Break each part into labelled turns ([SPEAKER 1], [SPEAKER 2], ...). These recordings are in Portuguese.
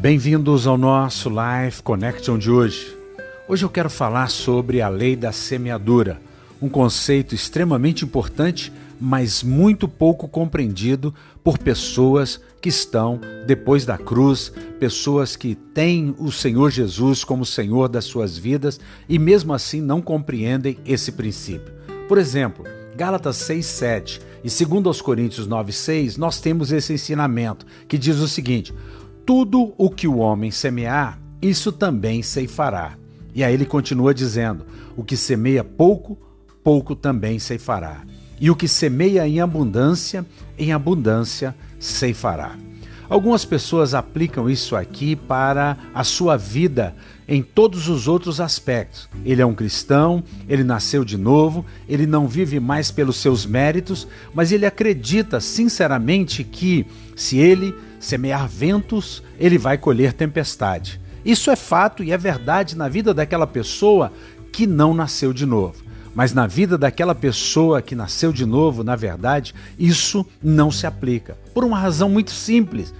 [SPEAKER 1] Bem-vindos ao nosso Life Connection de hoje. Hoje eu quero falar sobre a lei da semeadura, um conceito extremamente importante, mas muito pouco compreendido por pessoas que estão depois da cruz, pessoas que têm o Senhor Jesus como Senhor das suas vidas e mesmo assim não compreendem esse princípio. Por exemplo, Gálatas 6:7 e segundo aos Coríntios 9:6, nós temos esse ensinamento que diz o seguinte: tudo o que o homem semear, isso também ceifará. E aí ele continua dizendo: o que semeia pouco, pouco também ceifará. E o que semeia em abundância, em abundância ceifará. Algumas pessoas aplicam isso aqui para a sua vida em todos os outros aspectos. Ele é um cristão, ele nasceu de novo, ele não vive mais pelos seus méritos, mas ele acredita sinceramente que se ele semear ventos, ele vai colher tempestade. Isso é fato e é verdade na vida daquela pessoa que não nasceu de novo. Mas na vida daquela pessoa que nasceu de novo, na verdade, isso não se aplica. Por uma razão muito simples.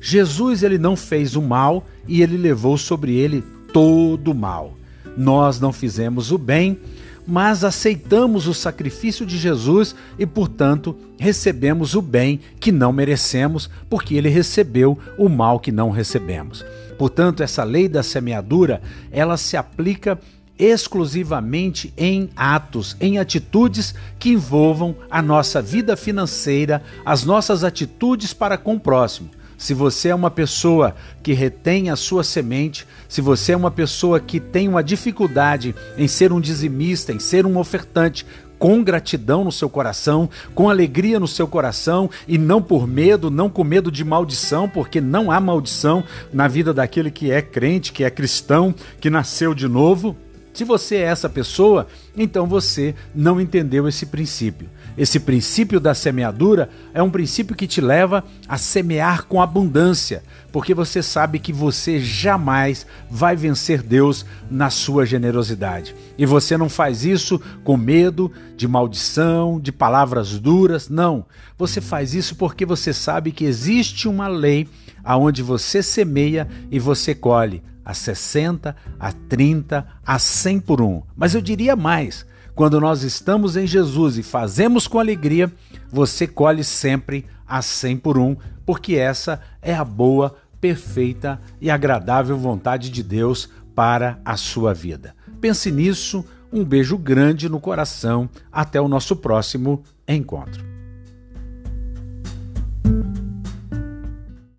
[SPEAKER 1] Jesus ele não fez o mal e ele levou sobre ele todo o mal. Nós não fizemos o bem, mas aceitamos o sacrifício de Jesus e, portanto, recebemos o bem que não merecemos, porque ele recebeu o mal que não recebemos. Portanto, essa lei da semeadura, ela se aplica exclusivamente em atos, em atitudes que envolvam a nossa vida financeira, as nossas atitudes para com o próximo. Se você é uma pessoa que retém a sua semente, se você é uma pessoa que tem uma dificuldade em ser um dizimista, em ser um ofertante, com gratidão no seu coração, com alegria no seu coração e não por medo, não com medo de maldição, porque não há maldição na vida daquele que é crente, que é cristão, que nasceu de novo. Se você é essa pessoa, então você não entendeu esse princípio. Esse princípio da semeadura é um princípio que te leva a semear com abundância, porque você sabe que você jamais vai vencer Deus na sua generosidade. E você não faz isso com medo de maldição, de palavras duras, não. Você faz isso porque você sabe que existe uma lei aonde você semeia e você colhe a 60, a 30, a 100 por um. Mas eu diria mais: quando nós estamos em Jesus e fazemos com alegria, você colhe sempre a 100 por um, porque essa é a boa, perfeita e agradável vontade de Deus para a sua vida. Pense nisso, um beijo grande no coração, até o nosso próximo encontro.